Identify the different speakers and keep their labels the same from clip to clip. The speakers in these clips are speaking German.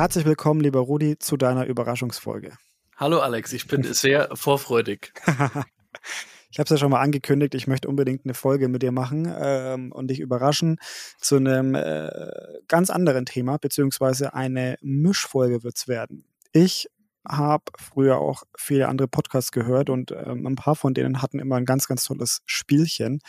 Speaker 1: Herzlich willkommen, lieber Rudi, zu deiner Überraschungsfolge.
Speaker 2: Hallo Alex, ich bin sehr vorfreudig.
Speaker 1: ich habe es ja schon mal angekündigt, ich möchte unbedingt eine Folge mit dir machen ähm, und dich überraschen zu einem äh, ganz anderen Thema, beziehungsweise eine Mischfolge wird es werden. Ich habe früher auch viele andere Podcasts gehört und ähm, ein paar von denen hatten immer ein ganz, ganz tolles Spielchen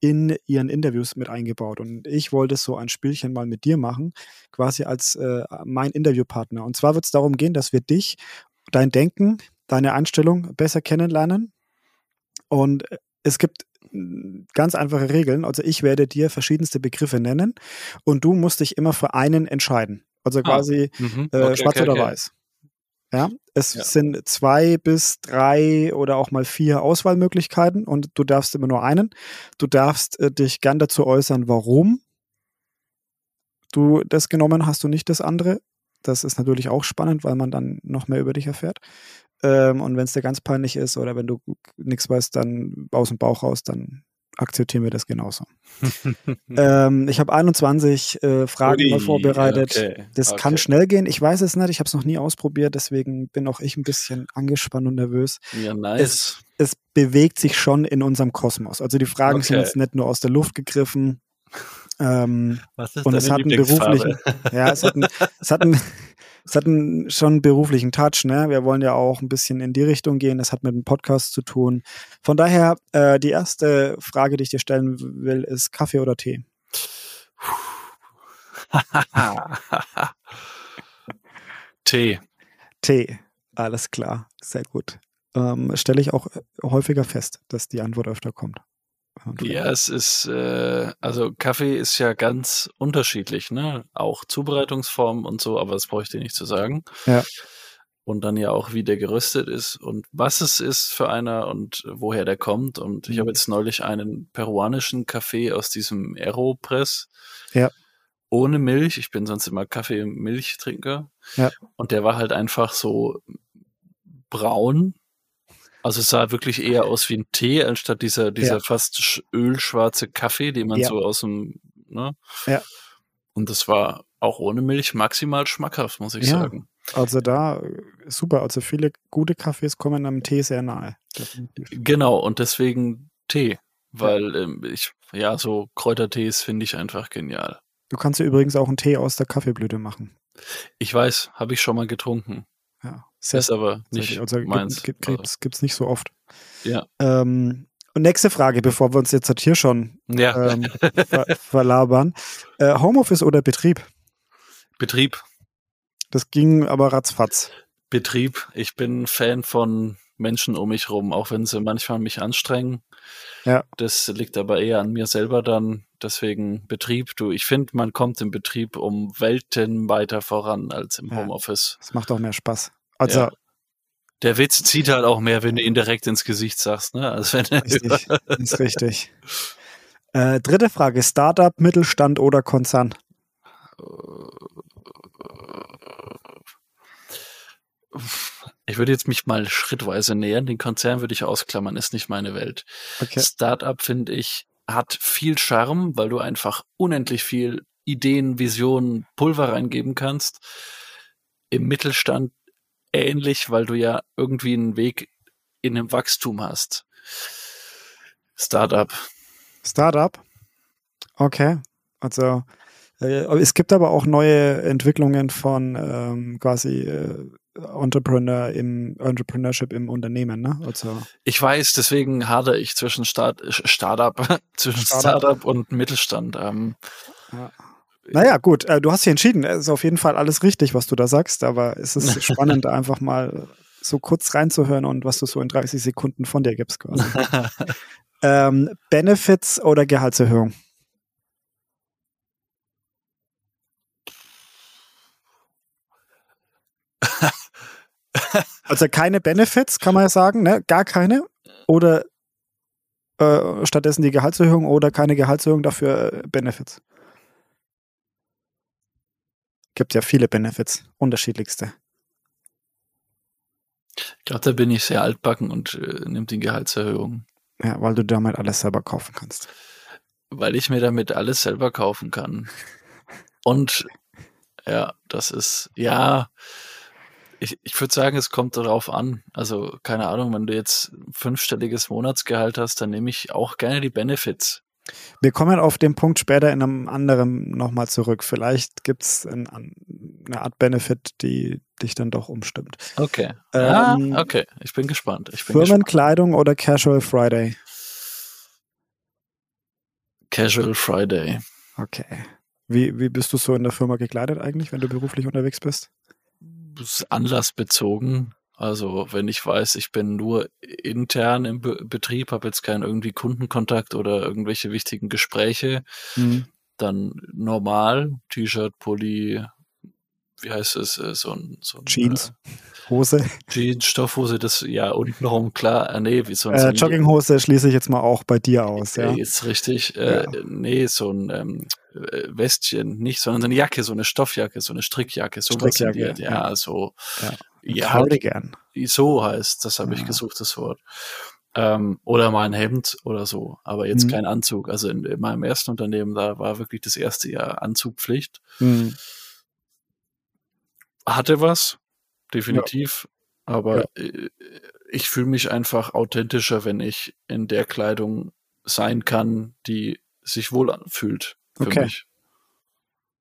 Speaker 1: in ihren Interviews mit eingebaut. Und ich wollte so ein Spielchen mal mit dir machen, quasi als äh, mein Interviewpartner. Und zwar wird es darum gehen, dass wir dich, dein Denken, deine Einstellung besser kennenlernen. Und es gibt hm, ganz einfache Regeln. Also ich werde dir verschiedenste Begriffe nennen und du musst dich immer für einen entscheiden. Also ah, quasi ah, äh, okay, schwarz okay, oder okay. weiß. Ja, es ja. sind zwei bis drei oder auch mal vier Auswahlmöglichkeiten und du darfst immer nur einen. Du darfst äh, dich gern dazu äußern, warum du das genommen hast und nicht das andere. Das ist natürlich auch spannend, weil man dann noch mehr über dich erfährt. Ähm, und wenn es dir ganz peinlich ist oder wenn du nichts weißt, dann aus dem Bauch raus, dann akzeptieren wir das genauso. ähm, ich habe 21 äh, Fragen Ui, mal vorbereitet. Okay, das okay. kann schnell gehen. Ich weiß es nicht. Ich habe es noch nie ausprobiert. Deswegen bin auch ich ein bisschen angespannt und nervös.
Speaker 2: Ja, nice.
Speaker 1: Es, es bewegt sich schon in unserem Kosmos. Also die Fragen okay. sind jetzt nicht nur aus der Luft gegriffen. Ähm,
Speaker 2: Was ist
Speaker 1: und es hat einen beruflichen, ja, es hat einen, es hat einen, es hat einen, schon einen beruflichen Touch, ne? Wir wollen ja auch ein bisschen in die Richtung gehen. Das hat mit dem Podcast zu tun. Von daher, äh, die erste Frage, die ich dir stellen will, ist Kaffee oder Tee?
Speaker 2: Tee.
Speaker 1: Tee. Alles klar. Sehr gut. Ähm, Stelle ich auch häufiger fest, dass die Antwort öfter kommt.
Speaker 2: Ja, es ist, äh, also Kaffee ist ja ganz unterschiedlich, ne? Auch Zubereitungsformen und so, aber das bräuchte ich nicht zu sagen.
Speaker 1: Ja.
Speaker 2: Und dann ja auch, wie der geröstet ist und was es ist für einer und woher der kommt. Und ich mhm. habe jetzt neulich einen peruanischen Kaffee aus diesem Aeropress.
Speaker 1: Ja.
Speaker 2: Ohne Milch. Ich bin sonst immer Kaffee-Milchtrinker.
Speaker 1: Ja.
Speaker 2: Und der war halt einfach so braun also es sah wirklich eher aus wie ein Tee, anstatt dieser, dieser ja. fast ölschwarze Kaffee, den man ja. so aus dem, ne?
Speaker 1: Ja.
Speaker 2: Und das war auch ohne Milch maximal schmackhaft, muss ich ja. sagen.
Speaker 1: Also da super. Also viele gute Kaffees kommen einem Tee sehr nahe.
Speaker 2: Genau, und deswegen Tee. Weil ähm, ich, ja, so Kräutertees finde ich einfach genial.
Speaker 1: Du kannst ja übrigens auch einen Tee aus der Kaffeeblüte machen.
Speaker 2: Ich weiß, habe ich schon mal getrunken.
Speaker 1: Ja.
Speaker 2: Sehr, ist aber nicht also, meins.
Speaker 1: Gibt, gibt, gibt's nicht so oft.
Speaker 2: Ja.
Speaker 1: Ähm, und nächste Frage, bevor wir uns jetzt halt hier schon
Speaker 2: ja.
Speaker 1: ähm, ver verlabern. Äh, Homeoffice oder Betrieb?
Speaker 2: Betrieb.
Speaker 1: Das ging aber ratzfatz.
Speaker 2: Betrieb. Ich bin Fan von Menschen um mich rum, auch wenn sie manchmal mich anstrengen.
Speaker 1: Ja.
Speaker 2: Das liegt aber eher an mir selber dann. Deswegen Betrieb. Du, ich finde, man kommt im Betrieb um Welten weiter voran als im ja. Homeoffice.
Speaker 1: Es macht auch mehr Spaß. Also ja.
Speaker 2: Der Witz zieht halt auch mehr, wenn du ihn direkt ins Gesicht sagst, ne? Als wenn
Speaker 1: richtig, ist richtig. Äh, dritte Frage: Startup, Mittelstand oder Konzern?
Speaker 2: Ich würde jetzt mich mal schrittweise nähern. Den Konzern würde ich ausklammern, ist nicht meine Welt.
Speaker 1: Okay.
Speaker 2: Startup finde ich hat viel Charme, weil du einfach unendlich viel Ideen, Visionen, Pulver reingeben kannst. Im Mittelstand ähnlich, weil du ja irgendwie einen Weg in dem Wachstum hast. Startup.
Speaker 1: Startup? Okay. Also äh, es gibt aber auch neue Entwicklungen von ähm, quasi äh, Entrepreneur im Entrepreneurship im Unternehmen, ne? Also
Speaker 2: ich weiß, deswegen hadere ich zwischen Start, Startup, zwischen Startup. Startup und Mittelstand. Ähm,
Speaker 1: ja. Naja, gut, äh, du hast dich entschieden. Es ist auf jeden Fall alles richtig, was du da sagst, aber es ist spannend, einfach mal so kurz reinzuhören und was du so in 30 Sekunden von dir gibst quasi. ähm, Benefits oder Gehaltserhöhung? also keine Benefits, kann man ja sagen, ne? Gar keine. Oder äh, stattdessen die Gehaltserhöhung oder keine Gehaltserhöhung, dafür äh, Benefits. Gibt ja viele Benefits, unterschiedlichste.
Speaker 2: Ich glaube, da bin ich sehr altbacken und äh, nimmt die Gehaltserhöhung.
Speaker 1: Ja, weil du damit alles selber kaufen kannst.
Speaker 2: Weil ich mir damit alles selber kaufen kann. Und Ja, das ist, ja, ich, ich würde sagen, es kommt darauf an. Also, keine Ahnung, wenn du jetzt fünfstelliges Monatsgehalt hast, dann nehme ich auch gerne die Benefits.
Speaker 1: Wir kommen auf den Punkt später in einem anderen nochmal zurück. Vielleicht gibt es ein, eine Art Benefit, die dich dann doch umstimmt.
Speaker 2: Okay. Ähm, ah, okay, ich bin gespannt. Ich bin
Speaker 1: Firmenkleidung gespannt. oder Casual Friday?
Speaker 2: Casual Friday.
Speaker 1: Okay. Wie, wie bist du so in der Firma gekleidet eigentlich, wenn du beruflich unterwegs bist?
Speaker 2: Anlassbezogen. Also wenn ich weiß, ich bin nur intern im Be Betrieb, habe jetzt keinen irgendwie Kundenkontakt oder irgendwelche wichtigen Gespräche, mhm. dann normal, T-Shirt, Pulli, wie heißt es, äh, so ein, so ein
Speaker 1: Jeans, äh, Hose.
Speaker 2: Jeans, Stoffhose, das ja untenrum klar, äh, nee, wie so
Speaker 1: ein äh, Jogginghose schließe ich jetzt mal auch bei dir aus, ja.
Speaker 2: Ist richtig, äh, ja. nee, so ein ähm, Westchen, nicht, sondern eine Jacke, so eine Stoffjacke, so eine Strickjacke, so
Speaker 1: Strickjacke, ja,
Speaker 2: ja, so.
Speaker 1: Ja. Ja, Cardigan.
Speaker 2: So heißt, das habe ich gesucht, das Wort. Ähm, oder mal ein Hemd oder so, aber jetzt mhm. kein Anzug. Also in, in, meinem ersten Unternehmen, da war wirklich das erste Jahr Anzugpflicht. Mhm. Hatte was, definitiv, ja. aber ja. Äh, ich fühle mich einfach authentischer, wenn ich in der Kleidung sein kann, die sich wohl anfühlt für okay. mich.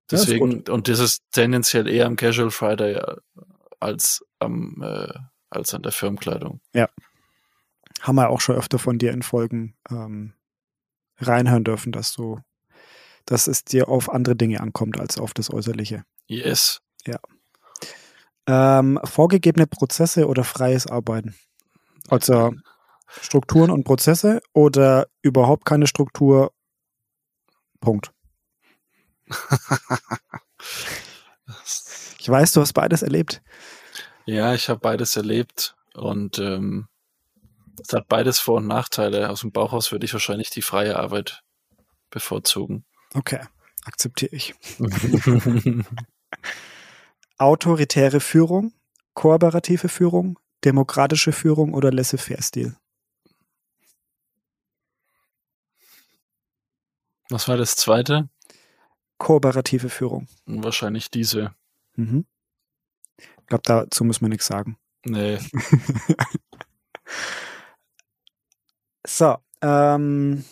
Speaker 2: Deswegen, das und das ist tendenziell eher am Casual Friday als am äh, als an der Firmenkleidung.
Speaker 1: Ja. Haben wir auch schon öfter von dir in Folgen ähm, reinhören dürfen, dass du, dass es dir auf andere Dinge ankommt als auf das Äußerliche.
Speaker 2: Yes.
Speaker 1: Ja. Ähm, vorgegebene Prozesse oder freies Arbeiten? Also Strukturen und Prozesse oder überhaupt keine Struktur? Punkt. ich weiß, du hast beides erlebt.
Speaker 2: Ja, ich habe beides erlebt und ähm, es hat beides Vor- und Nachteile. Aus dem Bauchhaus würde ich wahrscheinlich die freie Arbeit bevorzugen.
Speaker 1: Okay, akzeptiere ich. Autoritäre Führung, kooperative Führung, demokratische Führung oder Laissez-faire-Stil?
Speaker 2: Was war das zweite?
Speaker 1: Kooperative Führung.
Speaker 2: Wahrscheinlich diese.
Speaker 1: Mhm. Ich glaube, dazu muss man nichts sagen.
Speaker 2: Nee.
Speaker 1: so, ähm,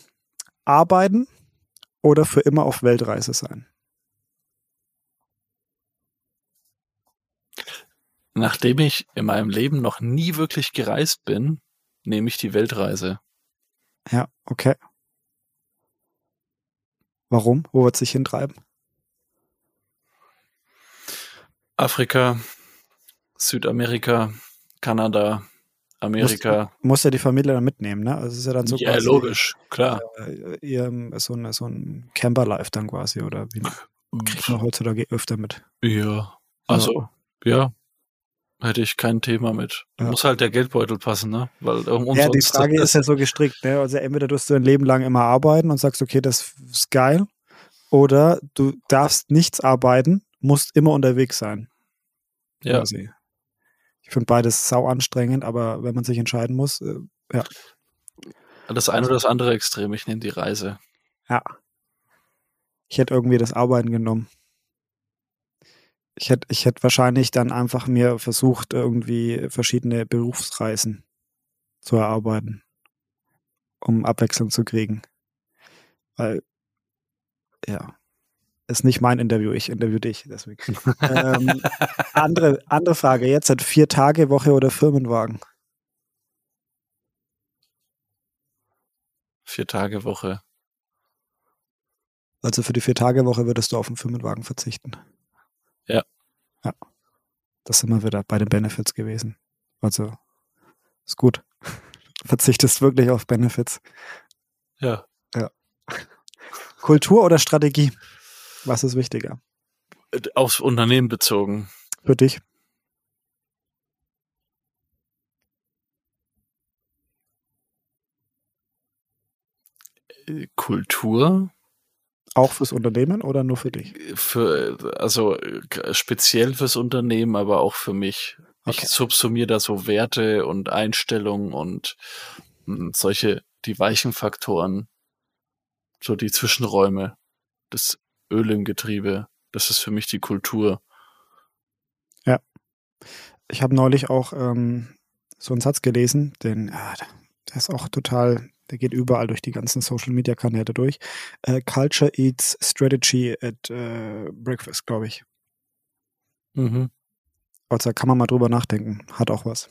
Speaker 1: arbeiten oder für immer auf Weltreise sein?
Speaker 2: Nachdem ich in meinem Leben noch nie wirklich gereist bin, nehme ich die Weltreise.
Speaker 1: Ja, okay. Warum? Wo wird sich hintreiben?
Speaker 2: Afrika, Südamerika, Kanada, Amerika.
Speaker 1: Muss, muss ja die Familie dann mitnehmen, ne? Also ist ja dann so
Speaker 2: Ja, quasi, logisch, klar.
Speaker 1: Äh, ihr, so, ein, so ein Camper-Life dann quasi, oder wie kriegt man heutzutage öfter mit?
Speaker 2: Ja, also, ja. ja. Hätte ich kein Thema mit. Ja. Muss halt der Geldbeutel passen, ne? Weil
Speaker 1: ja, die Frage ist ja so gestrickt, ne? Also entweder tust du dein Leben lang immer arbeiten und sagst, okay, das ist geil, oder du darfst nichts arbeiten, musst immer unterwegs sein.
Speaker 2: Ja. Quasi.
Speaker 1: Ich finde beides sau anstrengend, aber wenn man sich entscheiden muss, äh, ja.
Speaker 2: Das eine oder das andere Extrem, ich nehme die Reise.
Speaker 1: Ja. Ich hätte irgendwie das Arbeiten genommen. Ich hätte, ich hätte wahrscheinlich dann einfach mir versucht, irgendwie verschiedene Berufsreisen zu erarbeiten, um Abwechslung zu kriegen. Weil, ja, ist nicht mein Interview, ich interview dich. Deswegen. ähm, andere, andere Frage, jetzt hat vier Tage Woche oder Firmenwagen?
Speaker 2: Vier Tage Woche.
Speaker 1: Also für die vier Tage Woche würdest du auf den Firmenwagen verzichten?
Speaker 2: Ja.
Speaker 1: Ja. Das sind wir wieder bei den Benefits gewesen. Also ist gut. Verzichtest wirklich auf Benefits.
Speaker 2: Ja.
Speaker 1: Ja. Kultur oder Strategie? Was ist wichtiger?
Speaker 2: Aufs Unternehmen bezogen.
Speaker 1: Für dich?
Speaker 2: Äh, Kultur.
Speaker 1: Auch fürs Unternehmen oder nur für dich?
Speaker 2: Für, also speziell fürs Unternehmen, aber auch für mich. Okay. Ich subsumiere da so Werte und Einstellungen und hm, solche, die weichen Faktoren, so die Zwischenräume, das Öl im Getriebe, Das ist für mich die Kultur.
Speaker 1: Ja. Ich habe neulich auch ähm, so einen Satz gelesen, den, ah, der ist auch total, der geht überall durch die ganzen Social Media Kanäle durch. Äh, Culture eats strategy at äh, breakfast, glaube ich.
Speaker 2: Mhm.
Speaker 1: Also kann man mal drüber nachdenken. Hat auch was.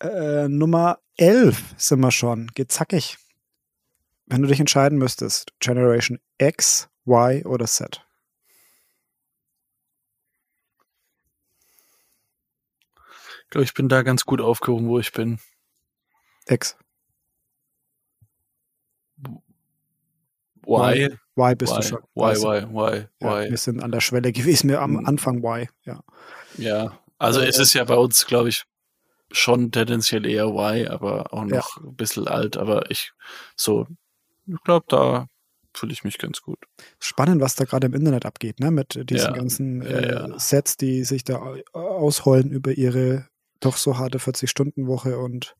Speaker 1: Äh, Nummer 11 sind wir schon. Geht zackig. Wenn du dich entscheiden müsstest, Generation X, Y oder Z?
Speaker 2: Ich glaube, ich bin da ganz gut aufgehoben, wo ich bin.
Speaker 1: X.
Speaker 2: Y.
Speaker 1: Y bist
Speaker 2: y,
Speaker 1: du schon.
Speaker 2: Y, Y, Y,
Speaker 1: Ja,
Speaker 2: Y.
Speaker 1: wir sind an der Schwelle gewesen, wir am
Speaker 2: Hm.
Speaker 1: Anfang Y. Ja.
Speaker 2: Ja, also
Speaker 1: Äh,
Speaker 2: es ist ja bei uns, glaube ich, schon tendenziell eher Y, aber auch noch ein bisschen alt. Aber ich so, ich glaube, da fühle ich mich ganz gut.
Speaker 1: Spannend, was da gerade im Internet abgeht, ne? Mit diesen
Speaker 2: Ja.
Speaker 1: ganzen
Speaker 2: Ja,
Speaker 1: äh,
Speaker 2: ja.
Speaker 1: Sets, die sich da au- ausheulen über ihre doch so harte 40-Stunden-Woche und.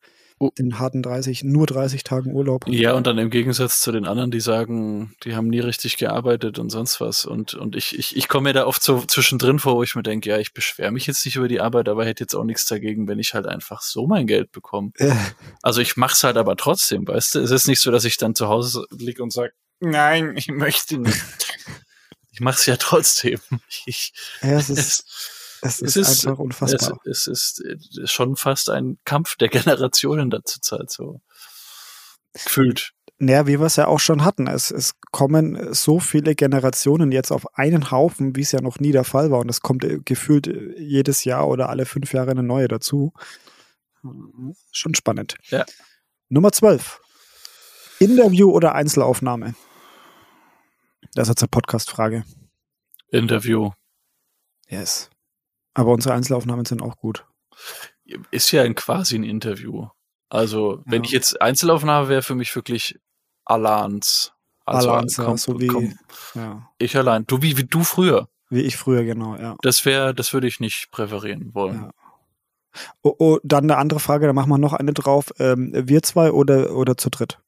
Speaker 1: Den harten 30, nur 30 Tagen Urlaub.
Speaker 2: Ja, und dann im Gegensatz zu den anderen, die sagen, die haben nie richtig gearbeitet und sonst was. Und, und ich, ich, ich komme mir da oft so zwischendrin vor, wo ich mir denke, ja, ich beschwere mich jetzt nicht über die Arbeit, aber hätte jetzt auch nichts dagegen, wenn ich halt einfach so mein Geld bekomme.
Speaker 1: Äh,
Speaker 2: Also ich mach's halt aber trotzdem, weißt du? Es ist nicht so, dass ich dann zu Hause liege und sage, nein, ich möchte nicht. ich mach's ja trotzdem. Ich,
Speaker 1: ja, es ist, es
Speaker 2: es
Speaker 1: ist,
Speaker 2: ist-
Speaker 1: einfach unfassbar.
Speaker 2: es, es ist äh, schon fast ein Kampf der Generationen da zur Zeit so. Gefühlt.
Speaker 1: Naja, wie wir es ja auch schon hatten. Es, es kommen so viele Generationen jetzt auf einen Haufen, wie es ja noch nie der Fall war. Und es kommt äh, gefühlt äh, jedes Jahr oder alle fünf Jahre eine neue dazu. Schon spannend.
Speaker 2: Ja.
Speaker 1: Nummer 12. Interview oder Einzelaufnahme? Das ist jetzt eine Podcast-Frage.
Speaker 2: Interview.
Speaker 1: Yes. Aber unsere Einzelaufnahmen sind auch gut.
Speaker 2: Ist ja ein quasi ein Interview. Also, wenn
Speaker 1: Ja.
Speaker 2: ich jetzt Einzelaufnahme wäre, für mich wirklich Alans. Also,
Speaker 1: Alans,
Speaker 2: komm,
Speaker 1: so wie-
Speaker 2: komm,
Speaker 1: Ja.
Speaker 2: ich allein. Du wie, wie du früher.
Speaker 1: Wie ich früher, genau, ja.
Speaker 2: Das wäre, das würde ich nicht präferieren wollen.
Speaker 1: Ja. Oh, oh, dann eine andere Frage, da machen wir noch eine drauf. Ähm, wir zwei oder, oder zu dritt?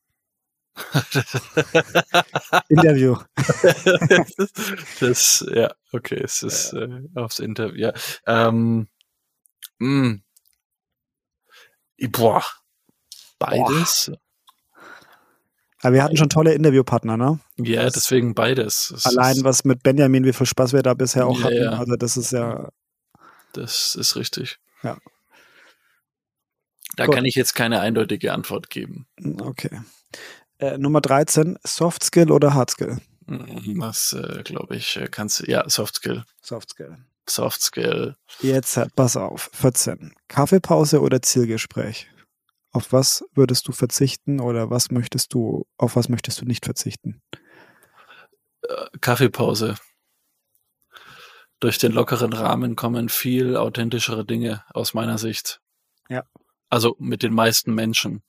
Speaker 1: Interview.
Speaker 2: das, ja, okay, es ist äh, aufs Interview. Ja. Ähm, mh. Boah. Beides?
Speaker 1: Aber wir hatten schon tolle Interviewpartner, ne?
Speaker 2: Ja,
Speaker 1: Das-
Speaker 2: deswegen beides. Es
Speaker 1: Allein was mit Benjamin, wie viel Spaß wir da bisher auch
Speaker 2: Ja,
Speaker 1: hatten.
Speaker 2: ja.
Speaker 1: Also das ist ja,
Speaker 2: das ist richtig.
Speaker 1: Ja.
Speaker 2: Da
Speaker 1: Gut.
Speaker 2: kann ich jetzt keine eindeutige Antwort geben.
Speaker 1: okay. Äh, Nummer 13, Soft Skill oder Hard Skill?
Speaker 2: Mhm, Das, äh, glaube ich, äh, kannst du, ja, Soft Skill.
Speaker 1: Soft Skill.
Speaker 2: Soft Skill.
Speaker 1: Jetzt, äh, pass auf, 14. Kaffeepause oder Zielgespräch? Auf was würdest du verzichten oder was möchtest du, auf was möchtest du nicht verzichten?
Speaker 2: Kaffeepause. Durch den lockeren Rahmen kommen viel authentischere Dinge aus meiner Sicht.
Speaker 1: Ja.
Speaker 2: Also mit den meisten Menschen.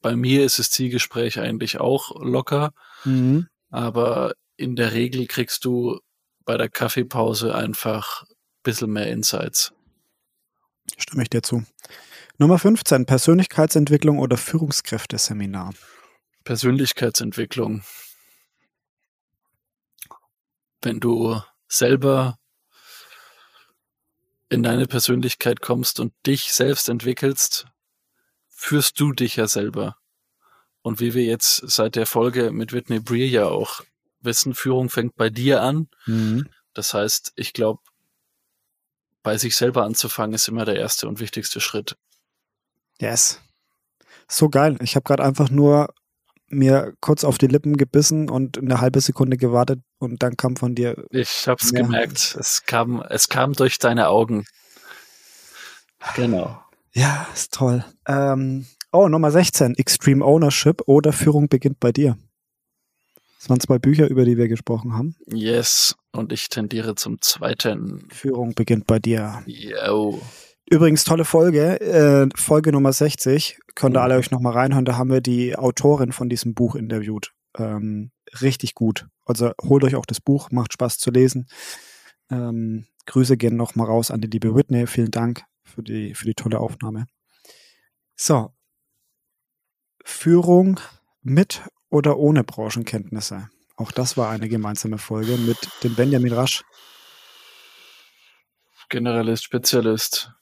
Speaker 2: Bei mir ist das Zielgespräch eigentlich auch locker,
Speaker 1: Mhm.
Speaker 2: aber in der Regel kriegst du bei der Kaffeepause einfach ein bisschen mehr Insights.
Speaker 1: Stimme ich dir zu. Nummer 15, Persönlichkeitsentwicklung oder Führungskräfteseminar.
Speaker 2: Persönlichkeitsentwicklung. Wenn du selber in deine Persönlichkeit kommst und dich selbst entwickelst, führst du dich ja selber. Und wie wir jetzt seit der Folge mit Whitney Breer ja auch wissen, Führung fängt bei dir an.
Speaker 1: Mhm.
Speaker 2: Das heißt, ich glaube, bei sich selber anzufangen ist immer der erste und wichtigste Schritt.
Speaker 1: Yes. So geil. Ich habe gerade einfach nur mir kurz auf die Lippen gebissen und eine halbe Sekunde gewartet und dann kam von dir.
Speaker 2: Ich hab's gemerkt. Es kam, es kam durch deine Augen. Genau.
Speaker 1: Ja, ist toll. Ähm, oh, Nummer 16, Extreme Ownership oder Führung beginnt bei dir. Das waren zwei Bücher, über die wir gesprochen haben.
Speaker 2: Yes. Und ich tendiere zum zweiten.
Speaker 1: Führung beginnt bei dir.
Speaker 2: Yo.
Speaker 1: Übrigens, tolle Folge, äh, Folge Nummer 60. Könnt ihr
Speaker 2: Mhm.
Speaker 1: alle euch nochmal reinhören. Da haben wir die Autorin von diesem Buch interviewt. Ähm, richtig gut. Also holt euch auch das Buch, macht Spaß zu lesen. Ähm, Grüße gehen nochmal raus an die liebe Whitney. Vielen Dank für die, für die tolle Aufnahme. So. Führung mit oder ohne Branchenkenntnisse. Auch das war eine gemeinsame Folge mit dem Benjamin Rasch.
Speaker 2: Generalist, Spezialist.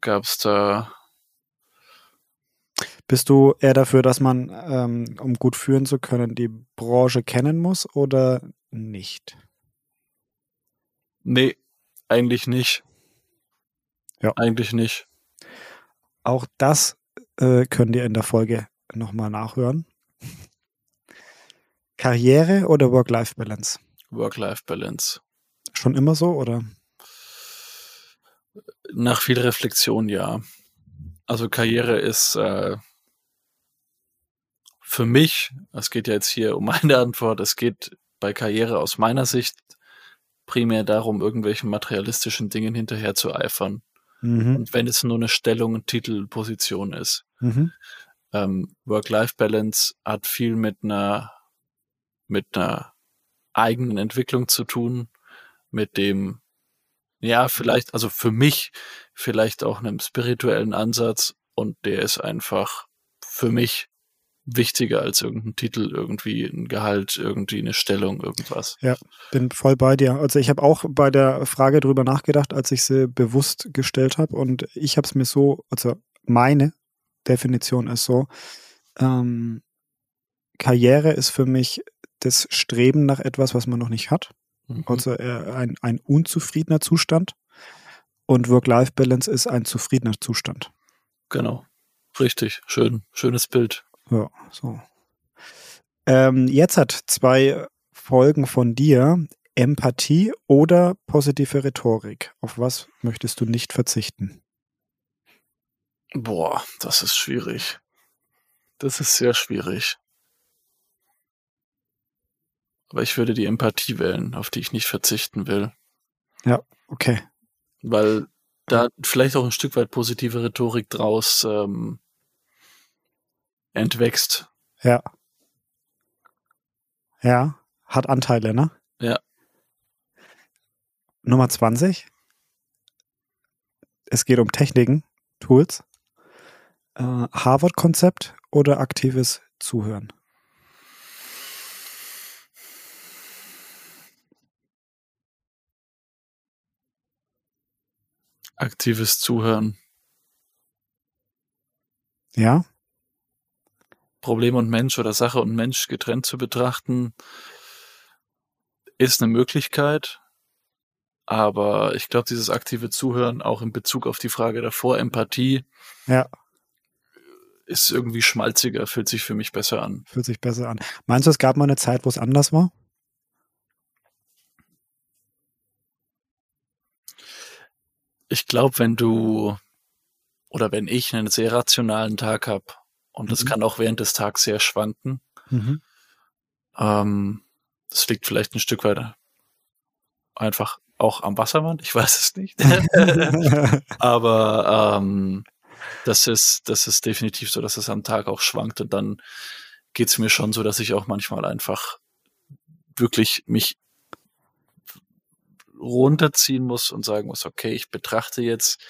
Speaker 2: Gab es da.
Speaker 1: Bist du eher dafür, dass man, ähm, um gut führen zu können, die Branche kennen muss oder nicht?
Speaker 2: Nee, eigentlich nicht.
Speaker 1: Ja.
Speaker 2: Eigentlich nicht.
Speaker 1: Auch das äh, könnt ihr in der Folge nochmal nachhören. Karriere oder Work-Life-Balance?
Speaker 2: Work-Life-Balance.
Speaker 1: Schon immer so oder?
Speaker 2: Nach viel Reflexion, ja. Also Karriere ist äh, für mich, es geht ja jetzt hier um meine Antwort, es geht bei Karriere aus meiner Sicht primär darum, irgendwelchen materialistischen Dingen hinterher zu eifern.
Speaker 1: Mhm.
Speaker 2: Und wenn es nur eine Stellung, ein Titel, Position ist.
Speaker 1: Mhm.
Speaker 2: Ähm, Work-Life-Balance hat viel mit einer, mit einer eigenen Entwicklung zu tun, mit dem, ja, vielleicht, also für mich vielleicht auch einem spirituellen Ansatz und der ist einfach für mich wichtiger als irgendein Titel, irgendwie ein Gehalt, irgendwie eine Stellung, irgendwas.
Speaker 1: Ja, bin voll bei dir. Also ich habe auch bei der Frage drüber nachgedacht, als ich sie bewusst gestellt habe und ich habe es mir so, also meine Definition ist so, ähm, Karriere ist für mich das Streben nach etwas, was man noch nicht hat.
Speaker 2: Mhm.
Speaker 1: Also äh, ein, ein unzufriedener Zustand. Und Work-Life-Balance ist ein zufriedener Zustand.
Speaker 2: Genau. Richtig. Schön. Schönes Bild.
Speaker 1: Ja, so. Ähm, jetzt hat zwei Folgen von dir Empathie oder positive Rhetorik. Auf was möchtest du nicht verzichten?
Speaker 2: Boah, das ist schwierig. Das ist sehr schwierig. Aber ich würde die Empathie wählen, auf die ich nicht verzichten will.
Speaker 1: Okay.
Speaker 2: Weil da vielleicht auch ein Stück weit positive Rhetorik draus ähm, entwächst.
Speaker 1: Ja. Ja, hat Anteile, ne?
Speaker 2: Ja.
Speaker 1: Nummer 20. Es geht um Techniken, Tools. Äh, Harvard-Konzept oder aktives Zuhören?
Speaker 2: Aktives Zuhören.
Speaker 1: Ja?
Speaker 2: Problem und Mensch oder Sache und Mensch getrennt zu betrachten, ist eine Möglichkeit. Aber ich glaube, dieses aktive Zuhören auch in Bezug auf die Frage davor, Empathie,
Speaker 1: Ja,
Speaker 2: ist irgendwie schmalziger, fühlt sich für mich besser an.
Speaker 1: fühlt sich besser an. Meinst du, es gab mal eine Zeit, wo es anders war?
Speaker 2: Ich glaube, wenn du oder wenn ich einen sehr rationalen Tag habe und das
Speaker 1: Mhm.
Speaker 2: kann auch während des Tags sehr schwanken,
Speaker 1: Mhm.
Speaker 2: ähm, das liegt vielleicht ein Stück weit einfach auch am Wassermann, ich weiß es nicht. Aber ähm, das ist, das ist definitiv so, dass es am Tag auch schwankt und dann geht's mir schon so, dass ich auch manchmal einfach wirklich mich runterziehen muss und sagen muss, okay, ich betrachte jetzt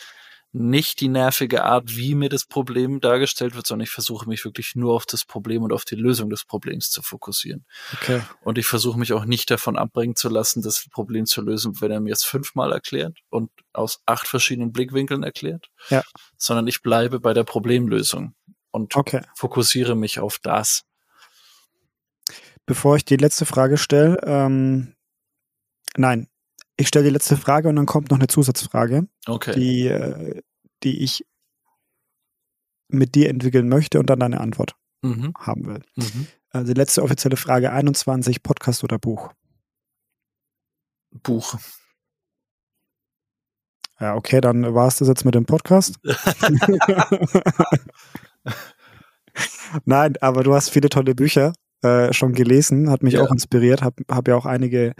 Speaker 2: nicht die nervige Art, wie mir das Problem dargestellt wird, sondern ich versuche mich wirklich nur auf das Problem und auf die Lösung des Problems zu fokussieren.
Speaker 1: okay.
Speaker 2: Und ich versuche mich auch nicht davon abbringen zu lassen, das Problem zu lösen, wenn er mir es fünfmal erklärt und aus acht verschiedenen Blickwinkeln erklärt,
Speaker 1: Ja.
Speaker 2: sondern ich bleibe bei der Problemlösung und
Speaker 1: Okay.
Speaker 2: fokussiere mich auf das.
Speaker 1: Bevor ich die letzte Frage stelle, ähm, nein, ich stelle die letzte Frage und dann kommt noch eine Zusatzfrage,
Speaker 2: Okay.
Speaker 1: die, äh, die ich mit dir entwickeln möchte und dann deine Antwort
Speaker 2: Mhm.
Speaker 1: haben will.
Speaker 2: Mhm.
Speaker 1: Also die letzte offizielle Frage 21, Podcast oder Buch?
Speaker 2: Buch.
Speaker 1: Ja, okay, dann war es das jetzt mit dem Podcast. Nein, aber du hast viele tolle Bücher äh, schon gelesen, hat mich
Speaker 2: Ja.
Speaker 1: auch inspiriert, habe hab ja auch einige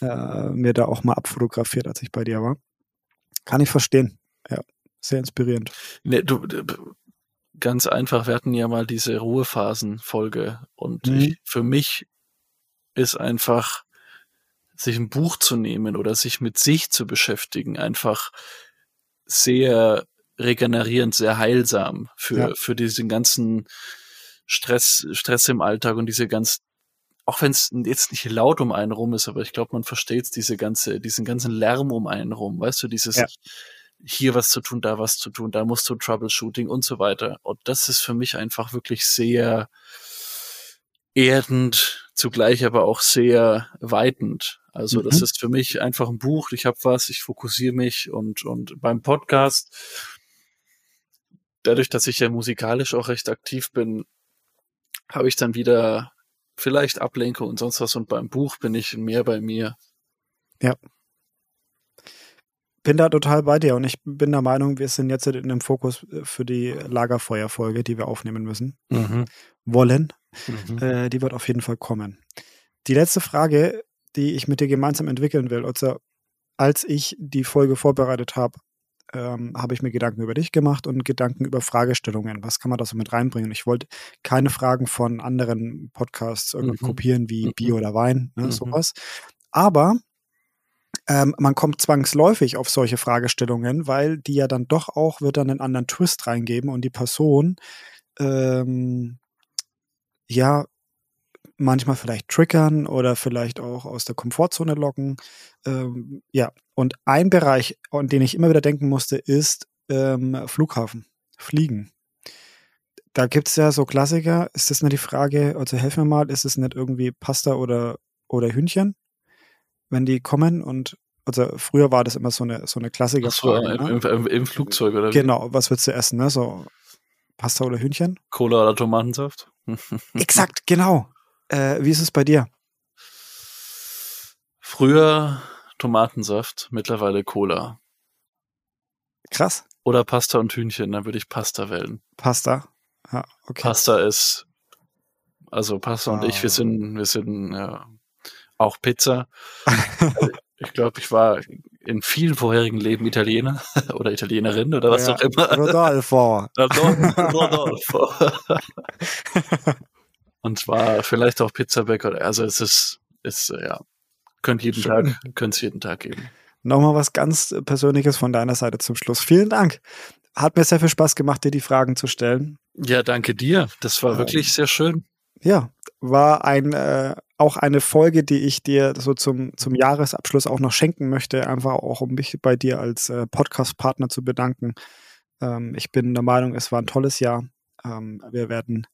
Speaker 1: äh, mir da auch mal abfotografiert, als ich bei dir war. Kann ich verstehen. Ja, sehr inspirierend.
Speaker 2: Nee, du, ganz einfach, wir hatten ja mal diese Ruhephasen-Folge und
Speaker 1: Mhm.
Speaker 2: ich, für mich ist einfach, sich ein Buch zu nehmen oder sich mit sich zu beschäftigen, einfach sehr regenerierend, sehr heilsam für,
Speaker 1: Ja.
Speaker 2: für diesen ganzen Stress, Stress im Alltag und diese ganz auch wenn es jetzt nicht laut um einen rum ist, aber ich glaube, man versteht diese ganze, diesen ganzen Lärm um einen rum, weißt du, dieses ja. hier was zu tun, da was zu tun, da musst du Troubleshooting und so weiter. Und das ist für mich einfach wirklich sehr erdend, zugleich aber auch sehr weitend. Also mhm. das ist für mich einfach ein Buch, ich habe was, ich fokussiere mich und, und beim Podcast, dadurch, dass ich ja musikalisch auch recht aktiv bin, habe ich dann wieder vielleicht Ablenkung und sonst was und beim Buch bin ich mehr bei mir.
Speaker 1: Ja. Bin da total bei dir und ich bin der Meinung, wir sind jetzt in dem Fokus für die Lagerfeuerfolge, die wir aufnehmen müssen. Mhm. Wollen. Mhm. Äh, die wird auf jeden Fall kommen. Die letzte Frage, die ich mit dir gemeinsam entwickeln will, also als ich die Folge vorbereitet habe, ähm, habe ich mir Gedanken über dich gemacht und Gedanken über Fragestellungen. Was kann man da so mit reinbringen? Ich wollte keine Fragen von anderen Podcasts irgendwie mhm. kopieren, wie mhm. Bier oder Wein, ne, mhm. sowas. Aber ähm, man kommt zwangsläufig auf solche Fragestellungen, weil die ja dann doch auch wird dann einen anderen Twist reingeben und die Person ähm, ja manchmal vielleicht triggern oder vielleicht auch aus der Komfortzone locken. Ähm, ja, und ein Bereich, an den ich immer wieder denken musste, ist ähm, Flughafen, Fliegen. Da gibt es ja so Klassiker. Ist das nicht die Frage, also helf mir mal, ist es nicht irgendwie Pasta oder, oder Hühnchen, wenn die kommen und also früher war das immer so eine, so eine Klassiker.
Speaker 2: So, ne? im, im, im, Flugzeug oder?
Speaker 1: Genau, was willst du essen, ne? So Pasta oder Hühnchen?
Speaker 2: Cola oder Tomatensaft?
Speaker 1: Exakt, genau. Äh, wie ist es bei dir?
Speaker 2: Früher Tomatensaft, mittlerweile Cola.
Speaker 1: Krass.
Speaker 2: Oder Pasta und Hühnchen, dann würde ich Pasta wählen.
Speaker 1: Pasta? Ja, okay.
Speaker 2: Pasta ist, also Pasta oh. und ich, wir ah. sind, wir sind ja, auch Pizza. ich glaube, ich war in vielen vorherigen Leben Italiener oder Italienerin oder was ja, auch immer.
Speaker 1: Rodolfo.
Speaker 2: Rodolfo. Und zwar vielleicht auch Pizzabäcker. Also es ist, ist ja, könnte jeden Schön. Tag, könnte es jeden Tag geben.
Speaker 1: Nochmal was ganz Persönliches von deiner Seite zum Schluss. Vielen Dank. Hat mir sehr viel Spaß gemacht, dir die Fragen zu stellen.
Speaker 2: Ja, danke dir. Das war ähm, wirklich sehr schön.
Speaker 1: Ja, war ein äh, auch eine Folge, die ich dir so zum, zum Jahresabschluss auch noch schenken möchte, einfach auch um mich bei dir als äh, Podcast-Partner zu bedanken. Ähm, ich bin der Meinung, es war ein tolles Jahr. Ähm, wir werden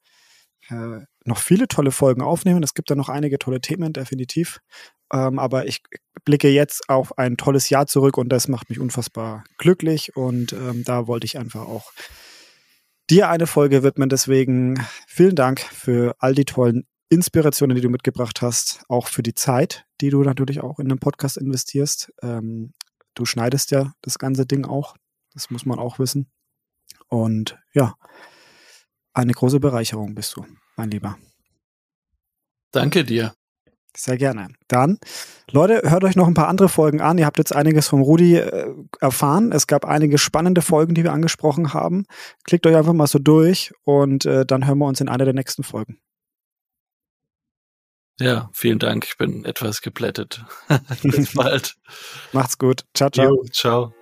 Speaker 1: äh, noch viele tolle Folgen aufnehmen. Es gibt da noch einige tolle Themen, definitiv. Ähm, aber ich blicke jetzt auf ein tolles Jahr zurück und das macht mich unfassbar glücklich. Und ähm, da wollte ich einfach auch dir eine Folge widmen. Deswegen vielen Dank für all die tollen Inspirationen, die du mitgebracht hast, auch für die Zeit, die du natürlich auch in den Podcast investierst. Ähm, du schneidest ja das ganze Ding auch. Das muss man auch wissen. Und ja, eine große Bereicherung bist du, mein Lieber.
Speaker 2: Danke dir.
Speaker 1: Sehr gerne. Dann, Leute, hört euch noch ein paar andere Folgen an. Ihr habt jetzt einiges vom Rudi äh, erfahren. Es gab einige spannende Folgen, die wir angesprochen haben. Klickt euch einfach mal so durch und äh, dann hören wir uns in einer der nächsten Folgen.
Speaker 2: Ja, vielen Dank. Ich bin etwas geplättet. Bis bald.
Speaker 1: Macht's gut. Ciao, ciao. Jo,
Speaker 2: ciao.